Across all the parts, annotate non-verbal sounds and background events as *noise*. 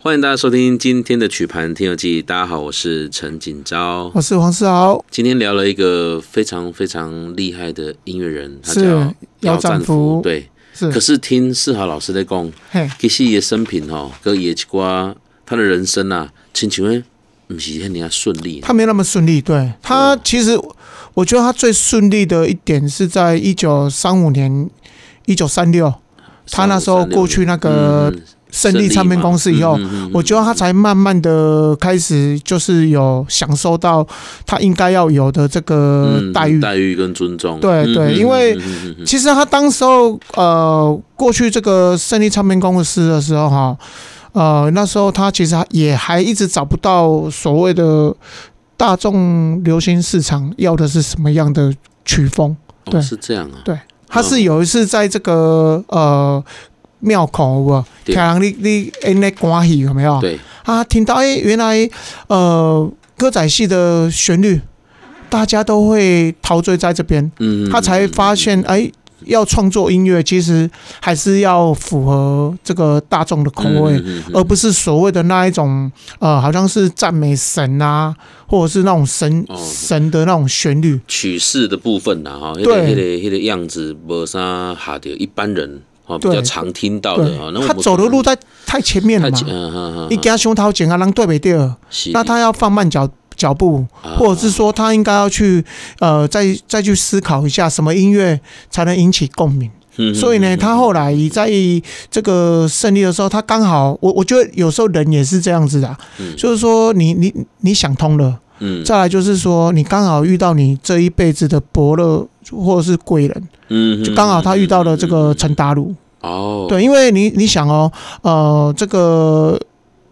欢迎大家收听今天的曲盘听友记。大家好，我是陈锦昭，我是黄世豪。今天聊了一个非常非常厉害的音乐人，他叫姚战福。对，是。可是听世豪老师在讲，其实也生平哦，跟也瓜他的人生啊，请请问，不是很顺利？他没那么顺利。对他，其实我觉得他最顺利的一点是在一九三五年，一九三六。他那时候过去那个胜利唱片公司以后，我觉得他才慢慢的开始就是有享受到他应该要有的这个待遇、待遇跟尊重。对对，因为其实他当时候呃过去这个胜利唱片公司的时候哈，呃那时候他其实也还一直找不到所谓的大众流行市场要的是什么样的曲风。对，是这样啊。对。他是有一次在这个呃庙口不，听人你你诶那关系有没有？对，啊，听到诶原来呃歌仔戏的旋律，大家都会陶醉在这边，嗯，他才发现哎。要创作音乐，其实还是要符合这个大众的口味，而不是所谓的那一种呃，好像是赞美神啊，或者是那种神神的那种旋律。曲式的部分呐，哈，那个那个那个样子，没啥哈的一般人啊比较常听到的啊。他走的路在太前面了嘛，一加胸掏剪啊，让对不对？那他要放慢脚。脚步，或者是说他应该要去呃，再再去思考一下什么音乐才能引起共鸣。所以呢，他后来在这个胜利的时候，他刚好我我觉得有时候人也是这样子的，就是说你你你想通了，再来就是说你刚好遇到你这一辈子的伯乐或者是贵人，嗯就刚好他遇到了这个陈达鲁。哦，对，因为你你想哦，呃，这个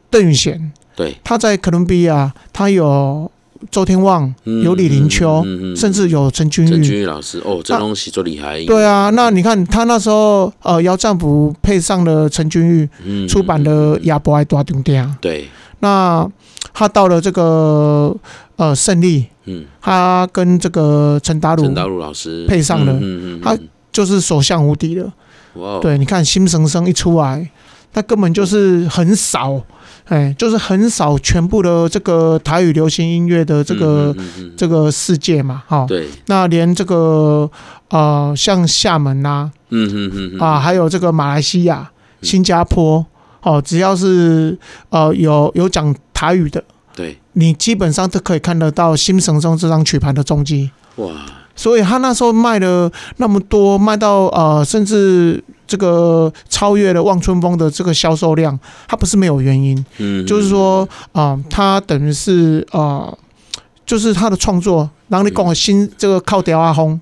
邓宇贤。对，他在哥伦比亚，他有周天旺，有李林秋，甚至有陈君玉。陈君玉老师，哦，这东西做厉害。对啊，那你看他那时候，呃，姚占福配上了陈君玉出版的《亚伯爱大重点》。对，那他到了这个呃胜利，嗯，他跟这个陈达鲁，陈达鲁老师配上了，他就是所向无敌了。哇，对，你看《新神声》一出来，他根本就是很少。哎，就是很少全部的这个台语流行音乐的这个、嗯嗯嗯、这个世界嘛，哈。对。那连这个呃，像厦门呐、啊，嗯嗯嗯啊，还有这个马来西亚、新加坡，哦，只要是呃有有讲台语的，对，你基本上都可以看得到《心声声》这张曲盘的踪迹。哇！所以他那时候卖了那么多，卖到呃，甚至。这个超越了望春风的这个销售量，他不是没有原因，嗯，就是说啊，他等于是啊，就是他的创作，然后你讲新这个靠调阿轰，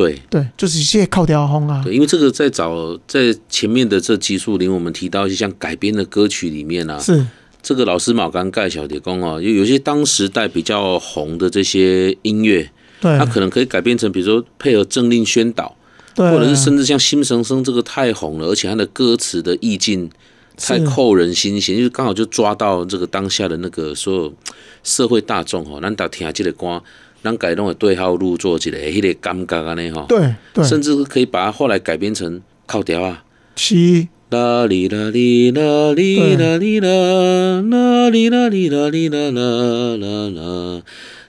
对。对，就是一些靠调阿轰啊，对，因为这个在早在前面的这集数里，我们提到一些像改编的歌曲里面啊，是。这个老师马刚盖小铁工啊，有有些当时代比较红的这些音乐，对，它可能可以改编成，比如说配合政令宣导。对。或者是甚至像《心声声》这个太红了，而且它的歌词的意境太扣人心弦，就是刚好就抓到这个当下的那个所有社会大众哦，咱大听这个歌，咱改弄的对号入座之类，迄个感觉安尼吼，对对，甚至可以把它后来改编成靠调啊，是啦哩啦哩啦哩啦哩啦啦哩啦哩啦哩啦啦啦啦。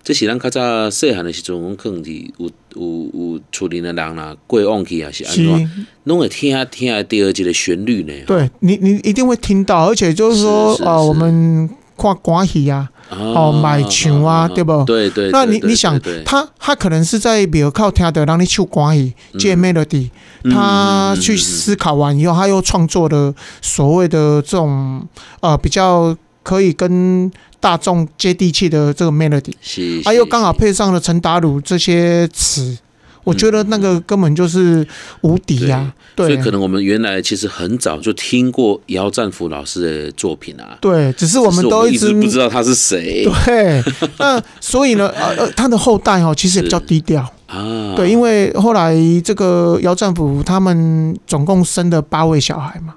这是咱较早细汉的时阵，我们可能是有有有厝里的人啦，过往去啊是安怎，拢会听听到第二节的旋律呢。对你，你一定会听到，而且就是说啊，我们看关系啊，哦买球啊，对不？对对。那你你想，他他可能是在比如靠听的让你去关于，借 melody，他去思考完以后，他又创作的所谓的这种呃比较可以跟。大众接地气的这个 melody，是，他又刚好配上了陈达鲁这些词，我觉得那个根本就是无敌呀。对，所以可能我们原来其实很早就听过姚战福老师的作品啊。对，只是我们都一直不知道他是谁。*laughs* 对，那 *laughs* 所以呢，呃，他的后代哦，其实也比较低调啊。对，因为后来这个姚战福他们总共生了八位小孩嘛。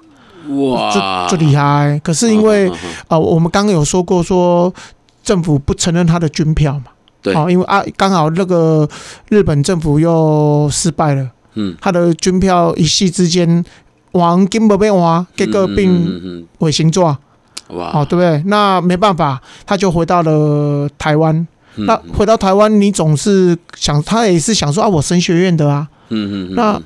哇，就就厉害！可是因为啊、呃，我们刚刚有说过，说政府不承认他的军票嘛，对，啊，因为啊，刚好那个日本政府又失败了，嗯，他的军票一夕之间黄金不变黄，结果变伪形状，哇，哦，对不对？那没办法，他就回到了台湾。嗯、那回到台湾，你总是想，他也是想说啊，我神学院的啊。嗯嗯那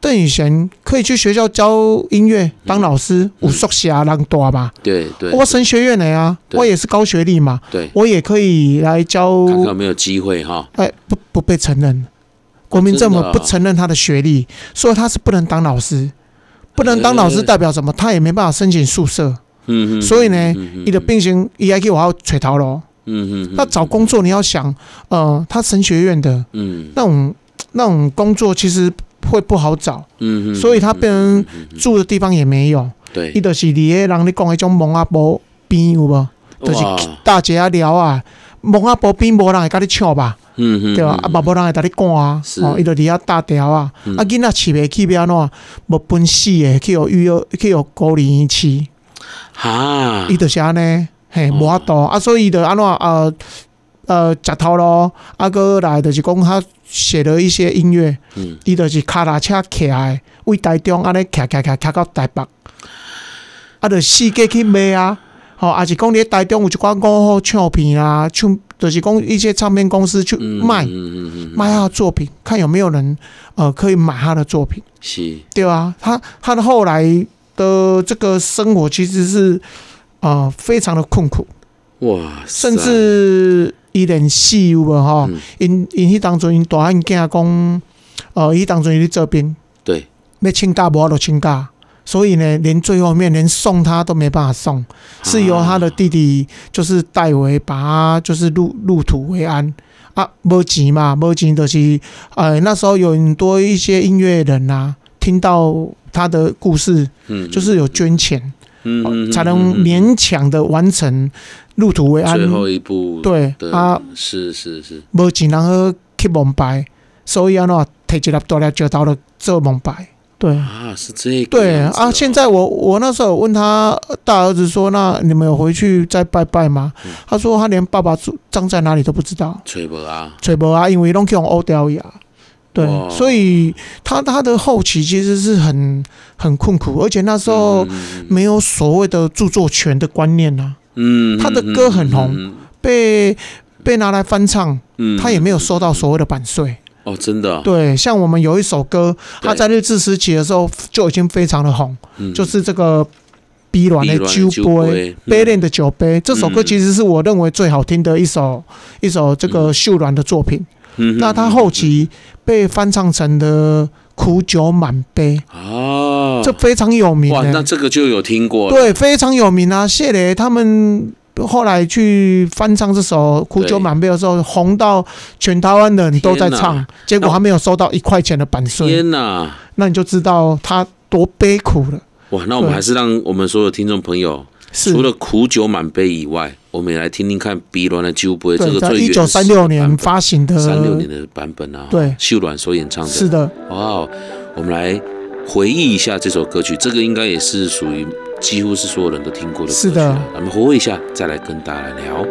邓宇贤可以去学校教音乐，当老师，武术侠人多吧？对对。我神学院的呀，我也是高学历嘛。对。我也可以来教。看看有没有机会哈？哎，不不被承认，国民政府不承认他的学历，所以他是不能当老师。不能当老师代表什么？他也没办法申请宿舍。嗯嗯。所以呢，你的病情也要给我要垂逃喽。嗯嗯。那找工作你要想，呃，他神学院的，嗯，那种那种工作其实会不好找。嗯嗯。所以他变成住的地方也没有。对。伊就是你诶，人咧讲迄种蒙阿波边有无？就是大街啊聊啊，蒙阿波边无人会甲你抢吧？嗯嗯，对吧？啊，无人会甲你赶啊，哦，伊就离遐大条啊，啊，囡仔饲袂起要安怎？无本事诶，去互育儿，去互孤儿院饲。哈，伊就是安尼，嘿，无法度啊，所以伊就安怎呃呃石头咯，啊，哥来就是讲他写了一些音乐，嗯，伊就是卡拉车骑来，为台中安尼骑骑骑骑到台北，啊，就四界去卖啊，吼，啊是讲你台中有一寡五号唱片啊，唱。就是讲一些唱片公司去卖，卖他的作品，看有没有人呃可以买他的作品，是，对啊？他他的后来的这个生活其实是呃非常的困苦，哇，甚至一点戏有无吼？因因迄当中因大汉囝讲，呃，伊当中伊这边对，要请假无就请假。所以呢，连最后面连送他都没办法送，是由他的弟弟就是代为把他就是入入土为安啊，没钱嘛，没钱就是呃那时候有很多一些音乐人呐、啊，听到他的故事，嗯，就是有捐钱，嗯，才能勉强的完成入土为安最后一步，对啊，是是是，没钱然后去蒙白，所以啊喏，提起来多了就到了做蒙白。对啊，是这个。对啊，现在我我那时候问他大儿子说：“那你们有回去再拜拜吗？”嗯、他说：“他连爸爸住葬在哪里都不知道。”吹波啊，吹波啊，因为拢用欧雕呀。对，所以他他的后期其实是很很困苦，而且那时候没有所谓的著作权的观念呐、啊。嗯，他的歌很红，嗯、被被拿来翻唱，嗯、他也没有收到所谓的版税。哦，真的、啊。对，像我们有一首歌，他在日治时期的时候就已经非常的红，对就是这个《碧卵的酒杯》，杯恋的酒杯。这首歌其实是我认为最好听的一首一首这个秀兰的作品。嗯、那他后期被翻唱成的《苦酒满杯》啊，这非常有名。哇，那这个就有听过。对，非常有名啊，谢磊他们。后来去翻唱这首《苦酒满杯》的时候，红到全台湾的人都在唱，结果还没有收到一块钱的版税。天哪！那你就知道他多悲苦了。哇！那我们还是让我们所有听众朋友，除了《苦酒满杯》以外，我们也来听听看《碧蓝的酒杯》这个最一九三六年发行的三六年的版本啊。对，秀软所演唱的。是的。哇！我们来回忆一下这首歌曲，这个应该也是属于。几乎是所有人都听过的歌曲。是的，咱们回味一下，再来跟大家来聊。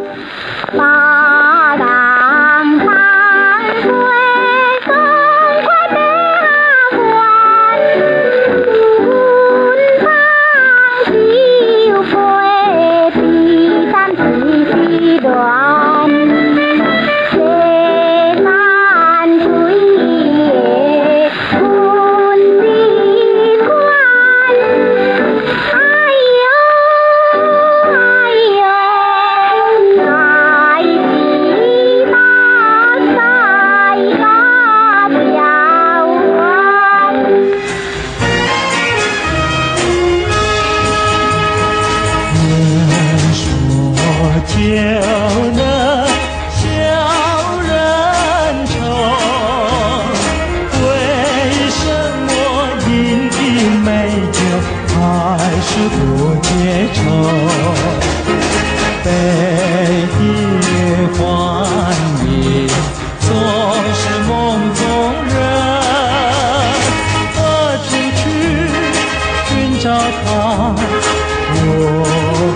我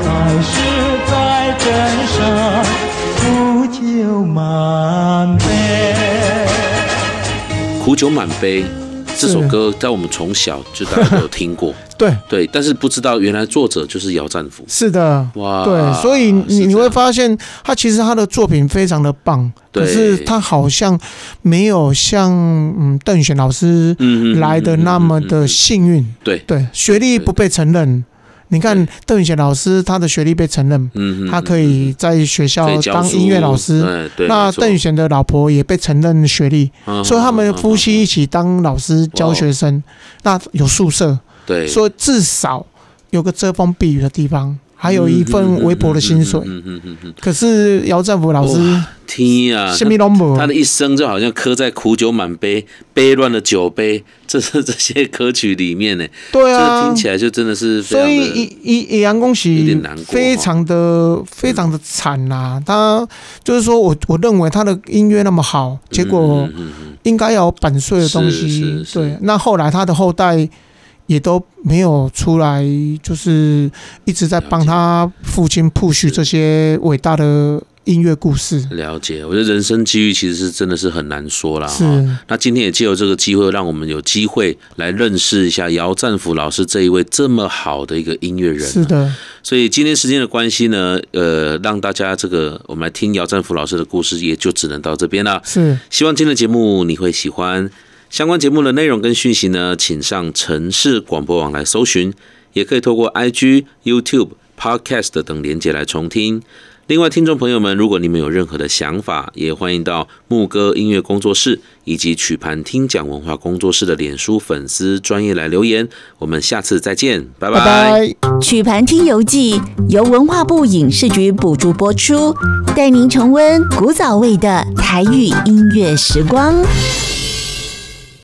还是在枕上苦酒满杯。苦酒满杯这首歌在我们从小就大家都有听过。*laughs* 对对，但是不知道原来作者就是姚战福。是的，哇，对，所以你你会发现他其实他的作品非常的棒，可是他好像没有像嗯邓选老师来的那么的幸运。对对，学历不被承认。你看邓宇贤老师，他的学历被承认，他可以在学校当音乐老师。那邓宇贤的老婆也被承认学历，所以他们夫妻一起当老师教学生。那有宿舍。对，所以至少有个遮风避雨的地方，还有一份微薄的薪水。嗯嗯嗯嗯。可是姚赞福老师，天啊，他的一生就好像刻在苦酒满杯、杯乱的酒杯，这是这些歌曲里面呢。对啊，听起来就真的是非常的。所以，以以杨恭喜非常的非常的惨呐。他就是说我我认为他的音乐那么好，结果应该要有版税的东西。对，那后来他的后代。也都没有出来，就是一直在帮他父亲 push 这些伟大的音乐故事。了解，我觉得人生机遇其实是真的是很难说啦。是，那今天也借由这个机会，让我们有机会来认识一下姚战福老师这一位这么好的一个音乐人。是的，所以今天时间的关系呢，呃，让大家这个我们来听姚战福老师的故事，也就只能到这边了。是，希望今天的节目你会喜欢。相关节目的内容跟讯息呢，请上城市广播网来搜寻，也可以透过 IG、YouTube、Podcast 等连结来重听。另外，听众朋友们，如果你们有任何的想法，也欢迎到牧歌音乐工作室以及曲盘听讲文化工作室的脸书粉丝专页来留言。我们下次再见，拜拜。拜拜。曲盘听游记由文化部影视局补助播出，带您重温古早味的台语音乐时光。